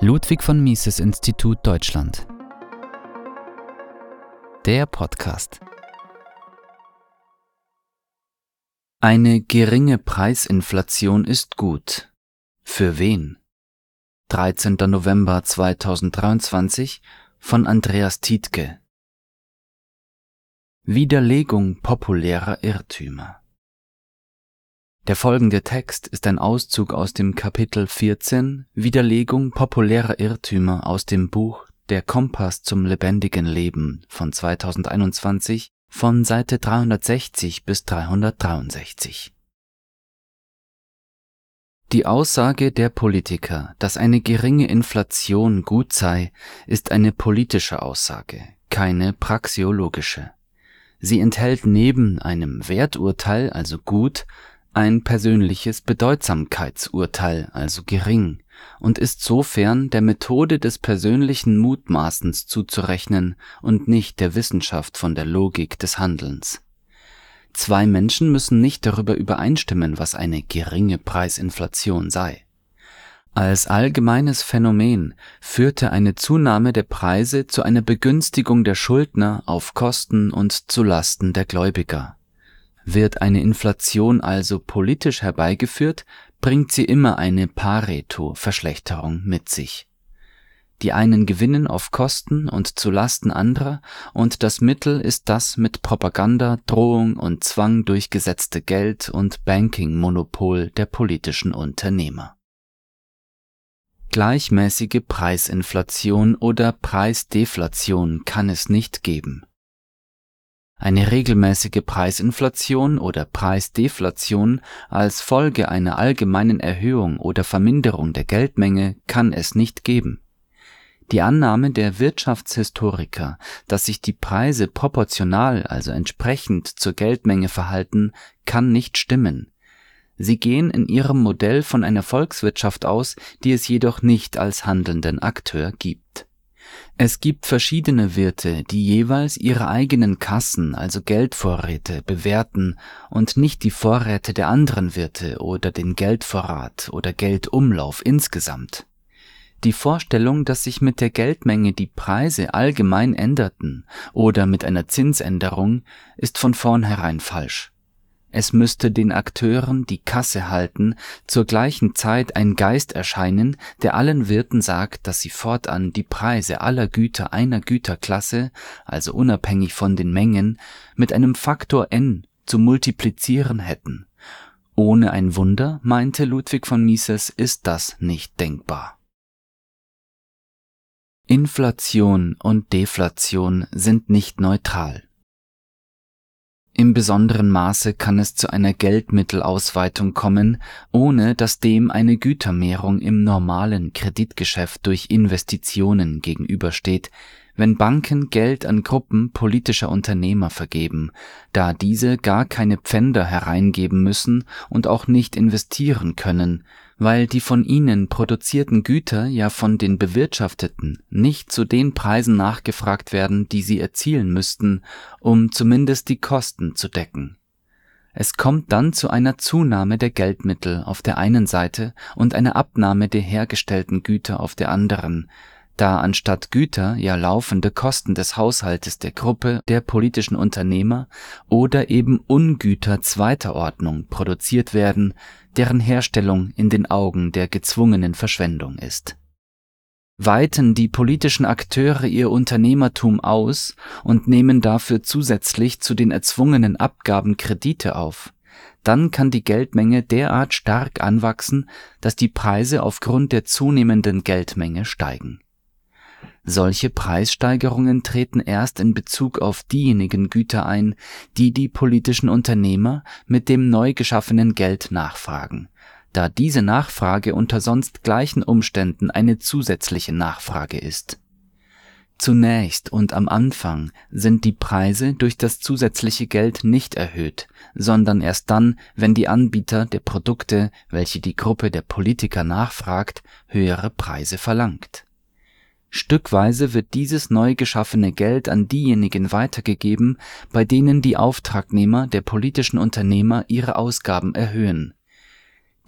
Ludwig von Mises Institut Deutschland. Der Podcast. Eine geringe Preisinflation ist gut. Für wen? 13. November 2023 von Andreas Tietke. Widerlegung populärer Irrtümer. Der folgende Text ist ein Auszug aus dem Kapitel 14 Widerlegung populärer Irrtümer aus dem Buch Der Kompass zum lebendigen Leben von 2021 von Seite 360 bis 363. Die Aussage der Politiker, dass eine geringe Inflation gut sei, ist eine politische Aussage, keine praxiologische. Sie enthält neben einem Werturteil, also gut, ein persönliches Bedeutsamkeitsurteil, also gering, und ist sofern der Methode des persönlichen Mutmaßens zuzurechnen und nicht der Wissenschaft von der Logik des Handelns. Zwei Menschen müssen nicht darüber übereinstimmen, was eine geringe Preisinflation sei. Als allgemeines Phänomen führte eine Zunahme der Preise zu einer Begünstigung der Schuldner auf Kosten und zu Lasten der Gläubiger wird eine Inflation also politisch herbeigeführt, bringt sie immer eine Pareto-Verschlechterung mit sich. Die einen gewinnen auf Kosten und zu Lasten anderer, und das Mittel ist das mit Propaganda, Drohung und Zwang durchgesetzte Geld- und Banking-Monopol der politischen Unternehmer. Gleichmäßige Preisinflation oder Preisdeflation kann es nicht geben eine regelmäßige Preisinflation oder Preisdeflation als Folge einer allgemeinen Erhöhung oder Verminderung der Geldmenge kann es nicht geben. Die Annahme der Wirtschaftshistoriker, dass sich die Preise proportional, also entsprechend zur Geldmenge verhalten, kann nicht stimmen. Sie gehen in ihrem Modell von einer Volkswirtschaft aus, die es jedoch nicht als handelnden Akteur gibt es gibt verschiedene Wirte, die jeweils ihre eigenen Kassen, also Geldvorräte, bewerten und nicht die Vorräte der anderen Wirte oder den Geldvorrat oder Geldumlauf insgesamt. Die Vorstellung, dass sich mit der Geldmenge die Preise allgemein änderten oder mit einer Zinsänderung, ist von vornherein falsch. Es müsste den Akteuren, die Kasse halten, zur gleichen Zeit ein Geist erscheinen, der allen Wirten sagt, dass sie fortan die Preise aller Güter einer Güterklasse, also unabhängig von den Mengen, mit einem Faktor n zu multiplizieren hätten. Ohne ein Wunder, meinte Ludwig von Mises, ist das nicht denkbar. Inflation und Deflation sind nicht neutral. Im besonderen Maße kann es zu einer Geldmittelausweitung kommen, ohne dass dem eine Gütermehrung im normalen Kreditgeschäft durch Investitionen gegenübersteht, wenn Banken Geld an Gruppen politischer Unternehmer vergeben, da diese gar keine Pfänder hereingeben müssen und auch nicht investieren können, weil die von ihnen produzierten Güter ja von den Bewirtschafteten nicht zu den Preisen nachgefragt werden, die sie erzielen müssten, um zumindest die Kosten zu decken. Es kommt dann zu einer Zunahme der Geldmittel auf der einen Seite und einer Abnahme der hergestellten Güter auf der anderen, da anstatt Güter ja laufende Kosten des Haushaltes der Gruppe der politischen Unternehmer oder eben Ungüter zweiter Ordnung produziert werden, deren Herstellung in den Augen der gezwungenen Verschwendung ist. Weiten die politischen Akteure ihr Unternehmertum aus und nehmen dafür zusätzlich zu den erzwungenen Abgaben Kredite auf, dann kann die Geldmenge derart stark anwachsen, dass die Preise aufgrund der zunehmenden Geldmenge steigen solche Preissteigerungen treten erst in Bezug auf diejenigen Güter ein, die die politischen Unternehmer mit dem neu geschaffenen Geld nachfragen, da diese Nachfrage unter sonst gleichen Umständen eine zusätzliche Nachfrage ist. Zunächst und am Anfang sind die Preise durch das zusätzliche Geld nicht erhöht, sondern erst dann, wenn die Anbieter der Produkte, welche die Gruppe der Politiker nachfragt, höhere Preise verlangt Stückweise wird dieses neu geschaffene Geld an diejenigen weitergegeben, bei denen die Auftragnehmer der politischen Unternehmer ihre Ausgaben erhöhen.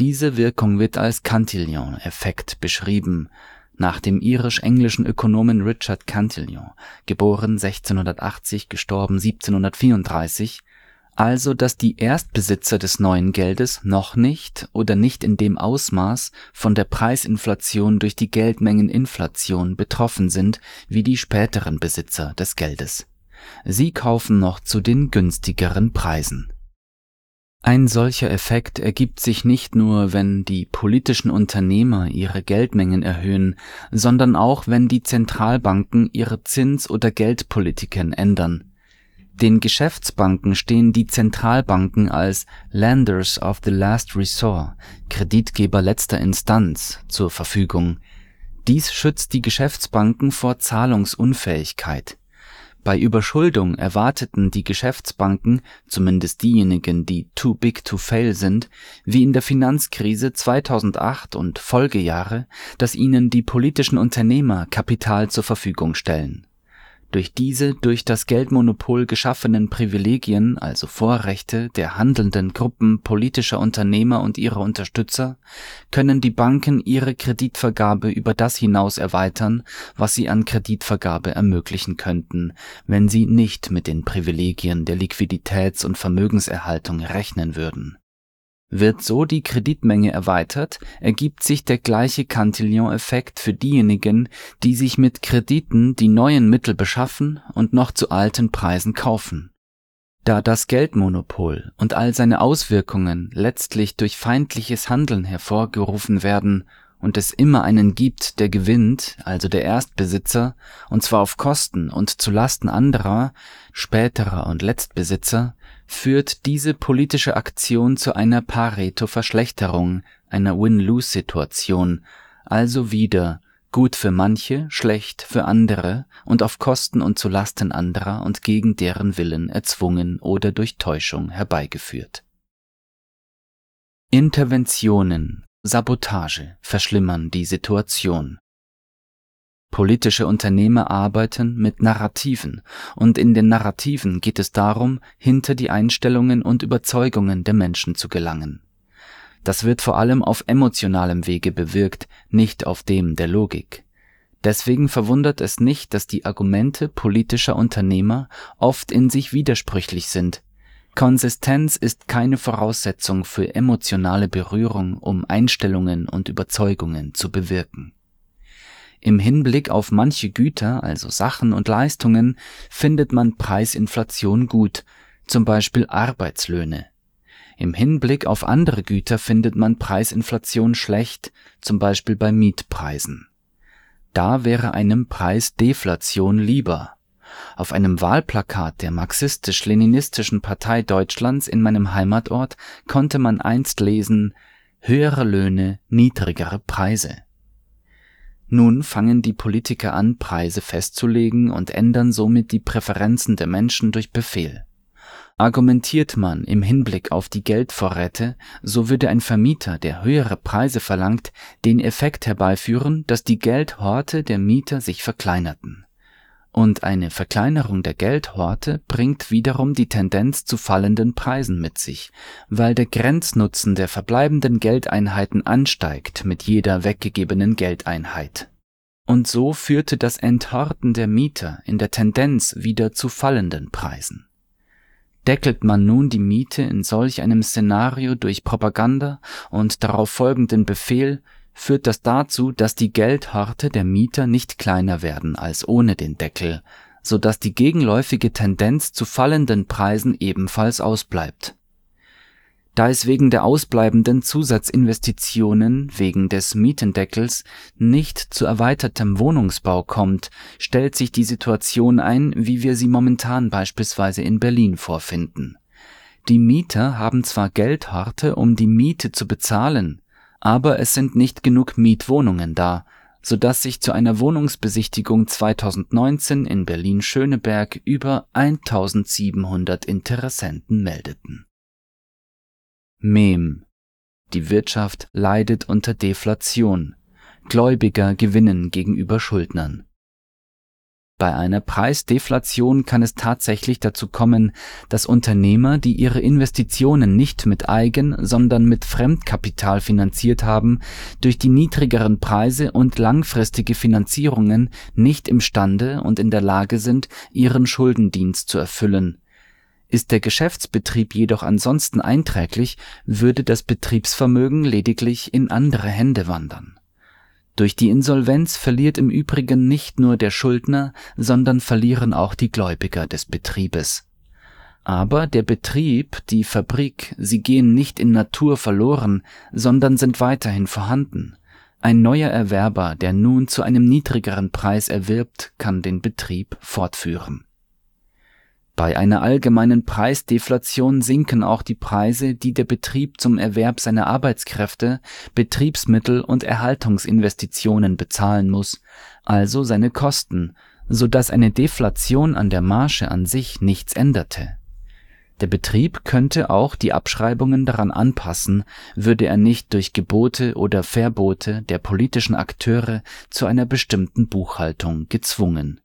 Diese Wirkung wird als Cantillon-Effekt beschrieben, nach dem irisch-englischen Ökonomen Richard Cantillon (geboren 1680, gestorben 1734), also dass die Erstbesitzer des neuen Geldes noch nicht oder nicht in dem Ausmaß von der Preisinflation durch die Geldmengeninflation betroffen sind wie die späteren Besitzer des Geldes. Sie kaufen noch zu den günstigeren Preisen ein solcher Effekt ergibt sich nicht nur, wenn die politischen Unternehmer ihre Geldmengen erhöhen, sondern auch, wenn die Zentralbanken ihre Zins- oder Geldpolitiken ändern. Den Geschäftsbanken stehen die Zentralbanken als Lenders of the Last Resort, Kreditgeber letzter Instanz, zur Verfügung. Dies schützt die Geschäftsbanken vor Zahlungsunfähigkeit bei Überschuldung erwarteten die Geschäftsbanken, zumindest diejenigen, die too big to fail sind, wie in der Finanzkrise 2008 und Folgejahre, dass ihnen die politischen Unternehmer Kapital zur Verfügung stellen durch diese durch das Geldmonopol geschaffenen Privilegien, also Vorrechte der handelnden Gruppen politischer Unternehmer und ihrer Unterstützer, können die Banken ihre Kreditvergabe über das hinaus erweitern, was sie an Kreditvergabe ermöglichen könnten, wenn sie nicht mit den Privilegien der Liquiditäts und Vermögenserhaltung rechnen würden wird so die Kreditmenge erweitert, ergibt sich der gleiche Cantillon-Effekt für diejenigen, die sich mit Krediten die neuen Mittel beschaffen und noch zu alten Preisen kaufen. Da das Geldmonopol und all seine Auswirkungen letztlich durch feindliches Handeln hervorgerufen werden und es immer einen gibt, der gewinnt, also der Erstbesitzer, und zwar auf Kosten und zu Lasten anderer, späterer und Letztbesitzer, führt diese politische Aktion zu einer Pareto-Verschlechterung, einer Win-Lose-Situation, also wieder gut für manche, schlecht für andere und auf Kosten und zu Lasten anderer und gegen deren Willen erzwungen oder durch Täuschung herbeigeführt. Interventionen Sabotage verschlimmern die Situation. Politische Unternehmer arbeiten mit Narrativen, und in den Narrativen geht es darum, hinter die Einstellungen und Überzeugungen der Menschen zu gelangen. Das wird vor allem auf emotionalem Wege bewirkt, nicht auf dem der Logik. Deswegen verwundert es nicht, dass die Argumente politischer Unternehmer oft in sich widersprüchlich sind, Konsistenz ist keine Voraussetzung für emotionale Berührung, um Einstellungen und Überzeugungen zu bewirken. Im Hinblick auf manche Güter, also Sachen und Leistungen, findet man Preisinflation gut, zum Beispiel Arbeitslöhne. Im Hinblick auf andere Güter findet man Preisinflation schlecht, zum Beispiel bei Mietpreisen. Da wäre einem Preisdeflation lieber auf einem Wahlplakat der marxistisch-leninistischen Partei Deutschlands in meinem Heimatort konnte man einst lesen Höhere Löhne, niedrigere Preise. Nun fangen die Politiker an, Preise festzulegen und ändern somit die Präferenzen der Menschen durch Befehl. Argumentiert man im Hinblick auf die Geldvorräte, so würde ein Vermieter, der höhere Preise verlangt, den Effekt herbeiführen, dass die Geldhorte der Mieter sich verkleinerten und eine Verkleinerung der Geldhorte bringt wiederum die Tendenz zu fallenden Preisen mit sich, weil der Grenznutzen der verbleibenden Geldeinheiten ansteigt mit jeder weggegebenen Geldeinheit. Und so führte das Enthorten der Mieter in der Tendenz wieder zu fallenden Preisen. Deckelt man nun die Miete in solch einem Szenario durch Propaganda und darauf folgenden Befehl, führt das dazu, dass die Geldhorte der Mieter nicht kleiner werden als ohne den Deckel, so dass die gegenläufige Tendenz zu fallenden Preisen ebenfalls ausbleibt. Da es wegen der ausbleibenden Zusatzinvestitionen wegen des Mietendeckels nicht zu erweitertem Wohnungsbau kommt, stellt sich die Situation ein, wie wir sie momentan beispielsweise in Berlin vorfinden. Die Mieter haben zwar Geldhorte, um die Miete zu bezahlen, aber es sind nicht genug Mietwohnungen da, so dass sich zu einer Wohnungsbesichtigung 2019 in Berlin-Schöneberg über 1700 Interessenten meldeten. Mem Die Wirtschaft leidet unter Deflation. Gläubiger gewinnen gegenüber Schuldnern. Bei einer Preisdeflation kann es tatsächlich dazu kommen, dass Unternehmer, die ihre Investitionen nicht mit Eigen, sondern mit Fremdkapital finanziert haben, durch die niedrigeren Preise und langfristige Finanzierungen nicht imstande und in der Lage sind, ihren Schuldendienst zu erfüllen. Ist der Geschäftsbetrieb jedoch ansonsten einträglich, würde das Betriebsvermögen lediglich in andere Hände wandern durch die Insolvenz verliert im Übrigen nicht nur der Schuldner, sondern verlieren auch die Gläubiger des Betriebes. Aber der Betrieb, die Fabrik, sie gehen nicht in Natur verloren, sondern sind weiterhin vorhanden. Ein neuer Erwerber, der nun zu einem niedrigeren Preis erwirbt, kann den Betrieb fortführen bei einer allgemeinen Preisdeflation sinken auch die Preise, die der Betrieb zum Erwerb seiner Arbeitskräfte, Betriebsmittel und Erhaltungsinvestitionen bezahlen muss, also seine Kosten, so dass eine Deflation an der Marge an sich nichts änderte. Der Betrieb könnte auch die Abschreibungen daran anpassen, würde er nicht durch Gebote oder Verbote der politischen Akteure zu einer bestimmten Buchhaltung gezwungen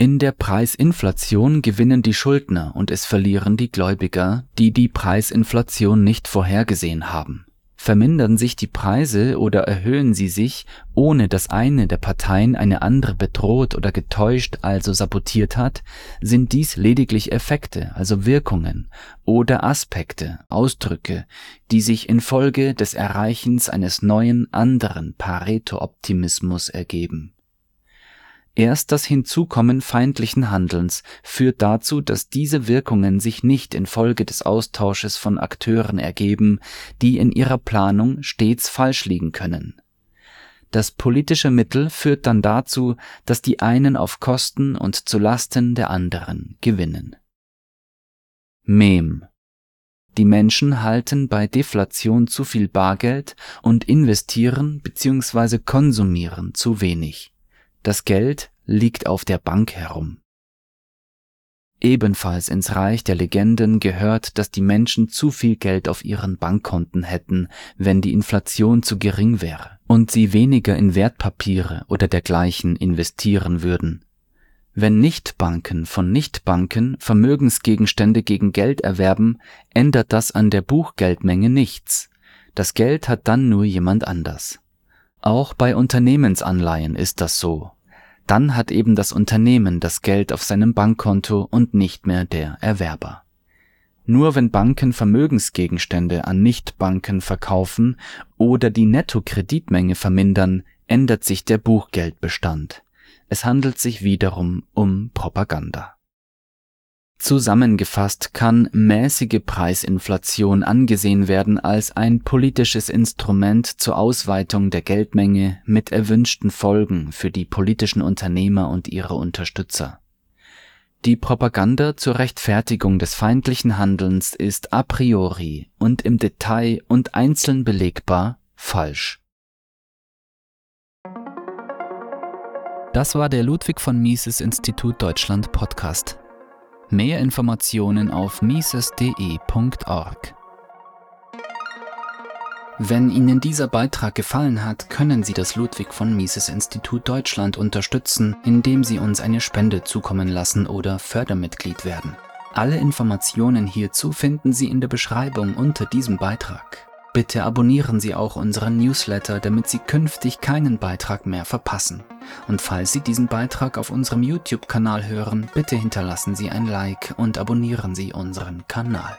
in der Preisinflation gewinnen die Schuldner und es verlieren die Gläubiger, die die Preisinflation nicht vorhergesehen haben. Vermindern sich die Preise oder erhöhen sie sich, ohne dass eine der Parteien eine andere bedroht oder getäuscht, also sabotiert hat, sind dies lediglich Effekte, also Wirkungen oder Aspekte, Ausdrücke, die sich infolge des Erreichens eines neuen anderen Pareto-Optimismus ergeben Erst das Hinzukommen feindlichen Handelns führt dazu, dass diese Wirkungen sich nicht infolge des Austausches von Akteuren ergeben, die in ihrer Planung stets falsch liegen können. Das politische Mittel führt dann dazu, dass die einen auf Kosten und zu Lasten der anderen gewinnen. Mem die Menschen halten bei Deflation zu viel Bargeld und investieren bzw. konsumieren zu wenig. Das Geld liegt auf der Bank herum. Ebenfalls ins Reich der Legenden gehört, dass die Menschen zu viel Geld auf ihren Bankkonten hätten, wenn die Inflation zu gering wäre und sie weniger in Wertpapiere oder dergleichen investieren würden. Wenn Nichtbanken von Nichtbanken Vermögensgegenstände gegen Geld erwerben, ändert das an der Buchgeldmenge nichts. Das Geld hat dann nur jemand anders. Auch bei Unternehmensanleihen ist das so. Dann hat eben das Unternehmen das Geld auf seinem Bankkonto und nicht mehr der Erwerber. Nur wenn Banken Vermögensgegenstände an Nichtbanken verkaufen oder die Nettokreditmenge vermindern, ändert sich der Buchgeldbestand. Es handelt sich wiederum um Propaganda. Zusammengefasst kann mäßige Preisinflation angesehen werden als ein politisches Instrument zur Ausweitung der Geldmenge mit erwünschten Folgen für die politischen Unternehmer und ihre Unterstützer. Die Propaganda zur Rechtfertigung des feindlichen Handelns ist a priori und im Detail und einzeln belegbar falsch. Das war der Ludwig von Mises Institut Deutschland Podcast. Mehr Informationen auf mises.de.org. Wenn Ihnen dieser Beitrag gefallen hat, können Sie das Ludwig von Mises Institut Deutschland unterstützen, indem Sie uns eine Spende zukommen lassen oder Fördermitglied werden. Alle Informationen hierzu finden Sie in der Beschreibung unter diesem Beitrag. Bitte abonnieren Sie auch unseren Newsletter, damit Sie künftig keinen Beitrag mehr verpassen. Und falls Sie diesen Beitrag auf unserem YouTube-Kanal hören, bitte hinterlassen Sie ein Like und abonnieren Sie unseren Kanal.